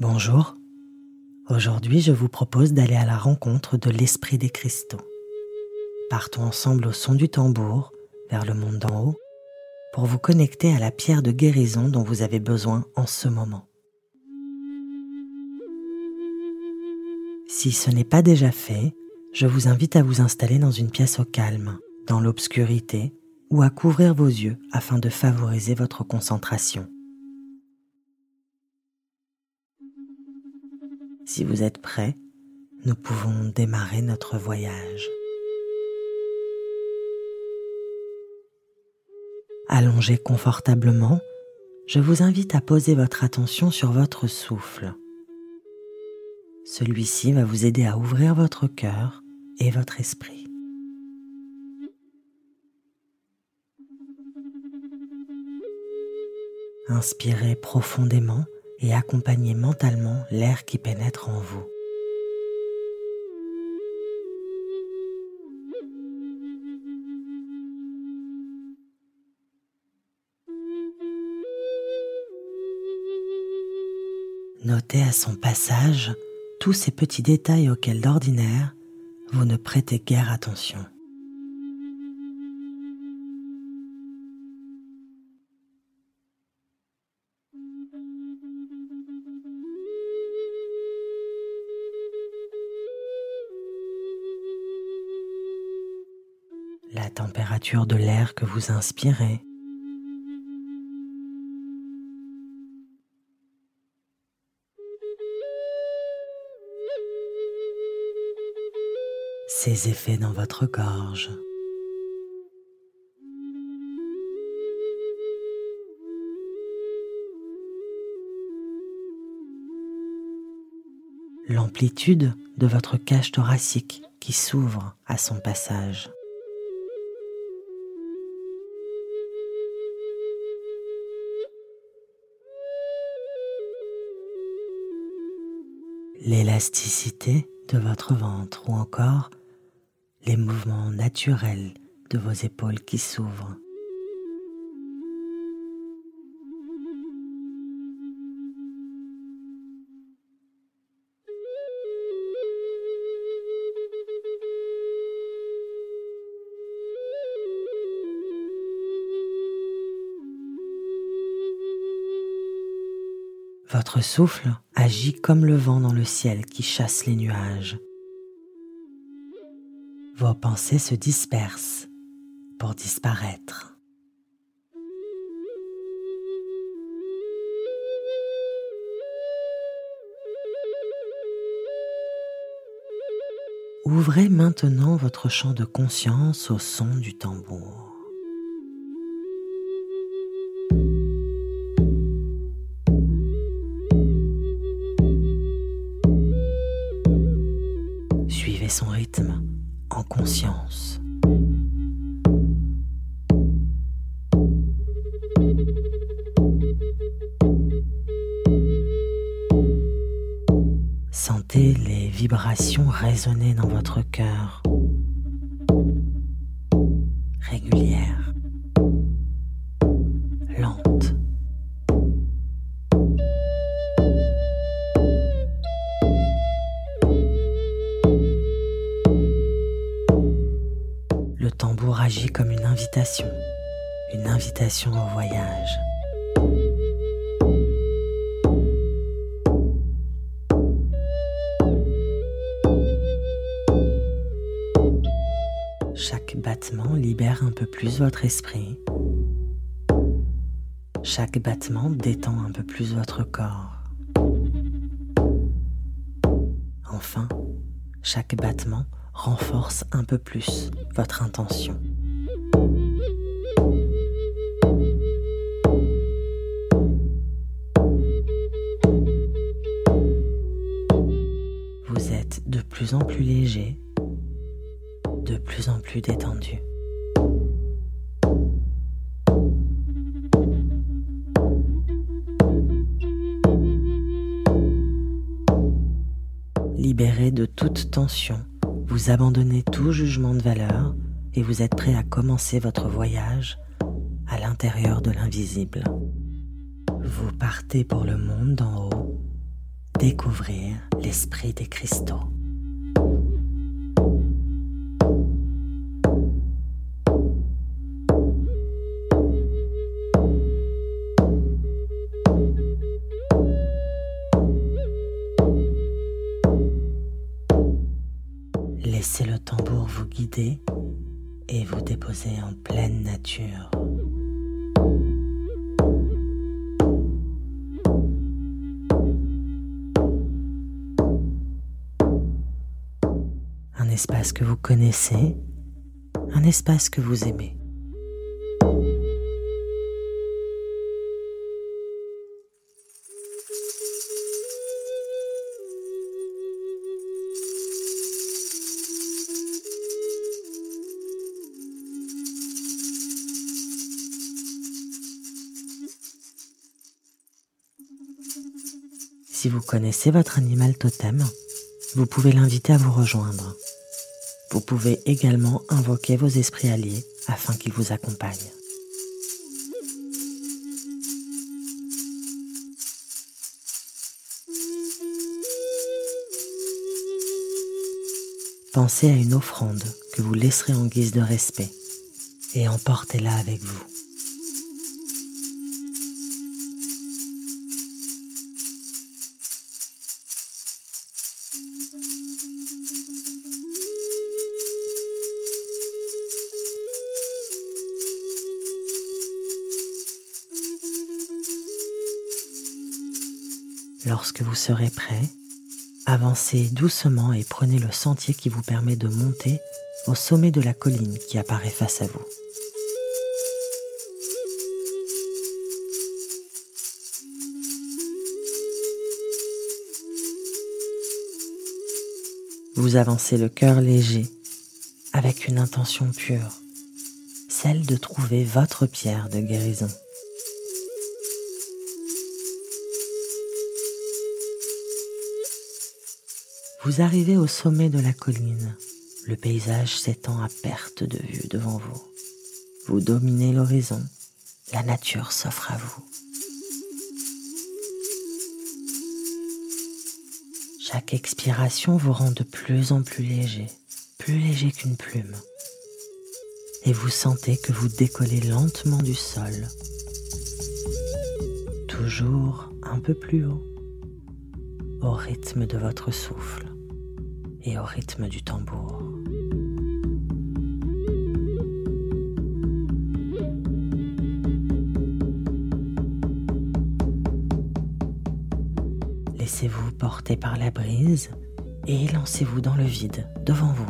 Bonjour, aujourd'hui je vous propose d'aller à la rencontre de l'Esprit des cristaux. Partons ensemble au son du tambour vers le monde d'en haut pour vous connecter à la pierre de guérison dont vous avez besoin en ce moment. Si ce n'est pas déjà fait, je vous invite à vous installer dans une pièce au calme, dans l'obscurité, ou à couvrir vos yeux afin de favoriser votre concentration. Si vous êtes prêt, nous pouvons démarrer notre voyage. Allongé confortablement, je vous invite à poser votre attention sur votre souffle. Celui-ci va vous aider à ouvrir votre cœur et votre esprit. Inspirez profondément et accompagnez mentalement l'air qui pénètre en vous. Notez à son passage tous ces petits détails auxquels d'ordinaire vous ne prêtez guère attention. La température de l'air que vous inspirez ses effets dans votre gorge. L'amplitude de votre cage thoracique qui s'ouvre à son passage. L'élasticité de votre ventre ou encore les mouvements naturels de vos épaules qui s'ouvrent. Votre souffle agit comme le vent dans le ciel qui chasse les nuages vos pensées se dispersent pour disparaître. Ouvrez maintenant votre champ de conscience au son du tambour. Sentez les vibrations résonner dans votre cœur, au voyage. Chaque battement libère un peu plus votre esprit. Chaque battement détend un peu plus votre corps. Enfin, chaque battement renforce un peu plus votre intention. Plus léger, de plus en plus détendu. Libéré de toute tension, vous abandonnez tout jugement de valeur et vous êtes prêt à commencer votre voyage à l'intérieur de l'invisible. Vous partez pour le monde d'en haut, découvrir l'esprit des cristaux. thank you espace que vous connaissez, un espace que vous aimez. Si vous connaissez votre animal totem, vous pouvez l'inviter à vous rejoindre. Vous pouvez également invoquer vos esprits alliés afin qu'ils vous accompagnent. Pensez à une offrande que vous laisserez en guise de respect et emportez-la avec vous. Lorsque vous serez prêt, avancez doucement et prenez le sentier qui vous permet de monter au sommet de la colline qui apparaît face à vous. Vous avancez le cœur léger avec une intention pure, celle de trouver votre pierre de guérison. Vous arrivez au sommet de la colline. Le paysage s'étend à perte de vue devant vous. Vous dominez l'horizon. La nature s'offre à vous. Chaque expiration vous rend de plus en plus léger, plus léger qu'une plume. Et vous sentez que vous décollez lentement du sol, toujours un peu plus haut, au rythme de votre souffle et au rythme du tambour. Laissez-vous porter par la brise et lancez-vous dans le vide devant vous.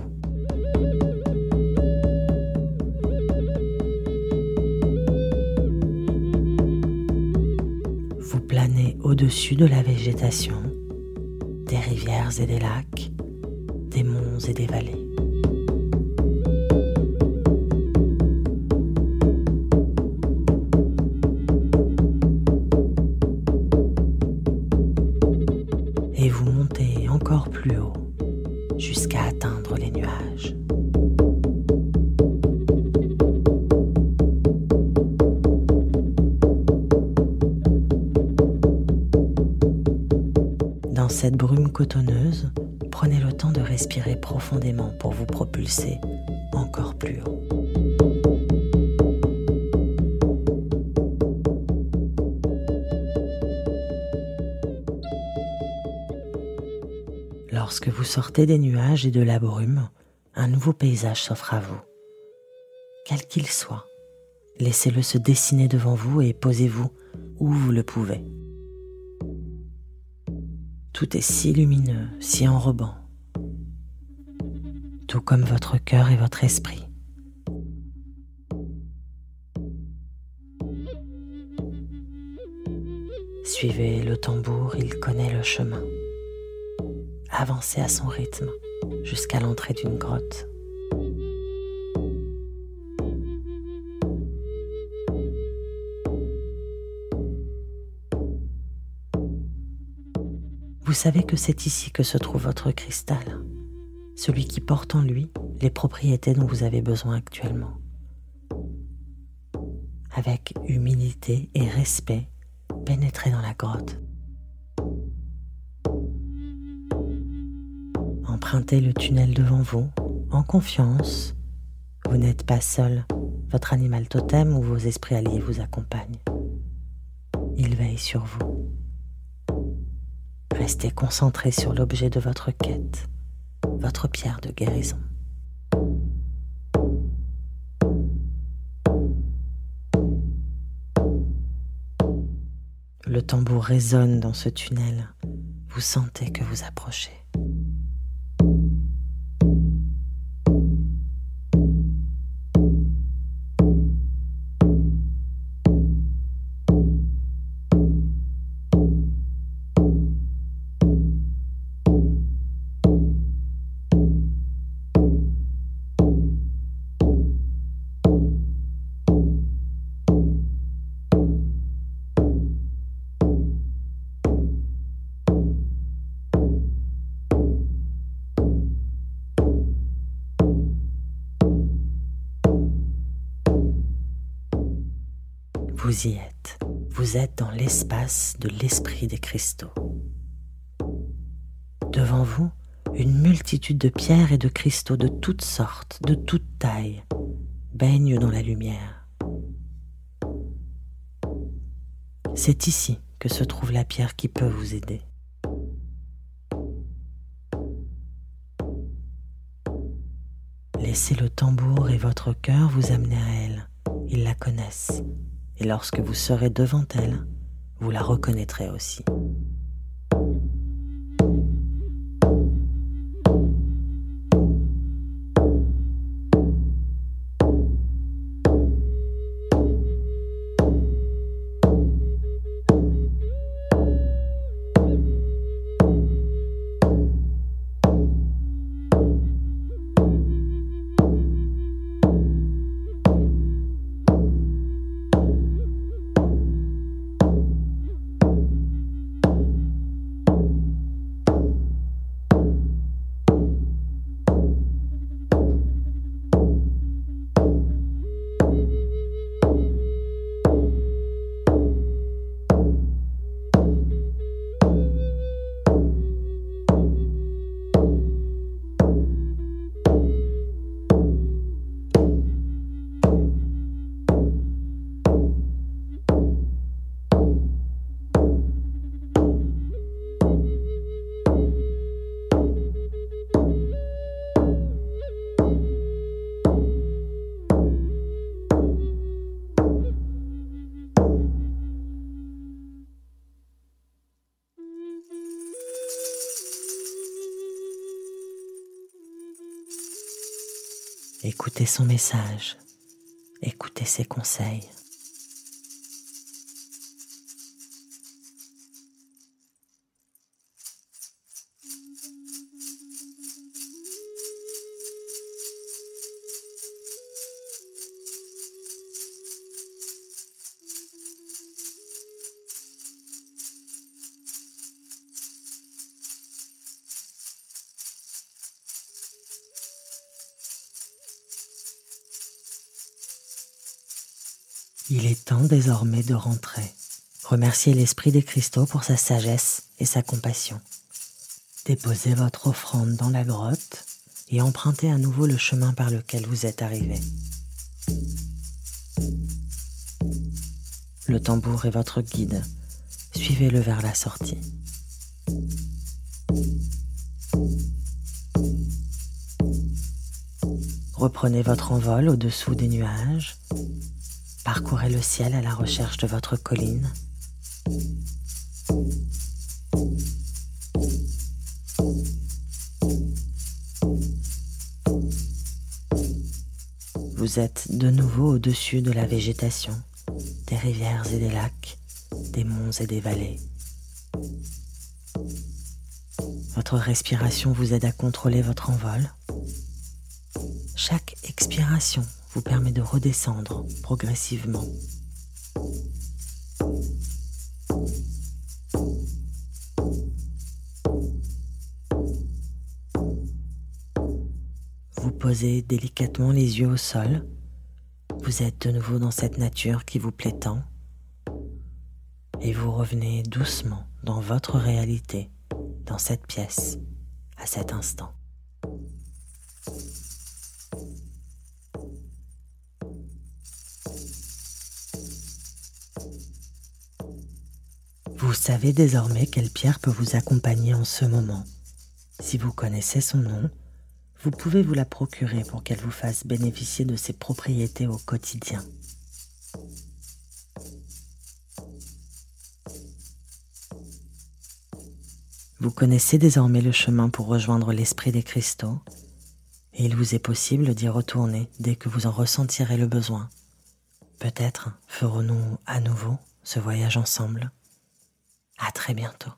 Vous planez au-dessus de la végétation, des rivières et des lacs, et des vallées. Et vous montez encore plus haut jusqu'à atteindre les nuages. Pour vous propulser encore plus haut. Lorsque vous sortez des nuages et de la brume, un nouveau paysage s'offre à vous. Quel qu'il soit, laissez-le se dessiner devant vous et posez-vous où vous le pouvez. Tout est si lumineux, si enrobant, tout comme votre cœur et votre esprit. Suivez le tambour, il connaît le chemin. Avancez à son rythme jusqu'à l'entrée d'une grotte. Vous savez que c'est ici que se trouve votre cristal, celui qui porte en lui les propriétés dont vous avez besoin actuellement. avec humilité et respect, pénétrez dans la grotte. Empruntez le tunnel devant vous en confiance. Vous n'êtes pas seul, votre animal totem ou vos esprits alliés vous accompagnent. Il veille sur vous. Restez concentré sur l'objet de votre quête, votre pierre de guérison. Le tambour résonne dans ce tunnel. Vous sentez que vous approchez. Vous y êtes. Vous êtes dans l'espace de l'esprit des cristaux. Devant vous, une multitude de pierres et de cristaux de toutes sortes, de toutes tailles, baignent dans la lumière. C'est ici que se trouve la pierre qui peut vous aider. Laissez le tambour et votre cœur vous amener à elle. Ils la connaissent et lorsque vous serez devant elle, vous la reconnaîtrez aussi. Écoutez son message, écoutez ses conseils. Il est temps désormais de rentrer. Remerciez l'Esprit des cristaux pour sa sagesse et sa compassion. Déposez votre offrande dans la grotte et empruntez à nouveau le chemin par lequel vous êtes arrivé. Le tambour est votre guide. Suivez-le vers la sortie. Reprenez votre envol au-dessous des nuages Parcourez le ciel à la recherche de votre colline. Vous êtes de nouveau au-dessus de la végétation, des rivières et des lacs, des monts et des vallées. Votre respiration vous aide à contrôler votre envol. Chaque expiration vous permet de redescendre progressivement. Vous posez délicatement les yeux au sol. Vous êtes de nouveau dans cette nature qui vous plaît tant et vous revenez doucement dans votre réalité, dans cette pièce, à cet instant. Vous savez désormais quelle pierre peut vous accompagner en ce moment. Si vous connaissez son nom, vous pouvez vous la procurer pour qu'elle vous fasse bénéficier de ses propriétés au quotidien. Vous connaissez désormais le chemin pour rejoindre l'esprit des cristaux et il vous est possible d'y retourner dès que vous en ressentirez le besoin. Peut-être ferons-nous à nouveau ce voyage ensemble. À très bientôt.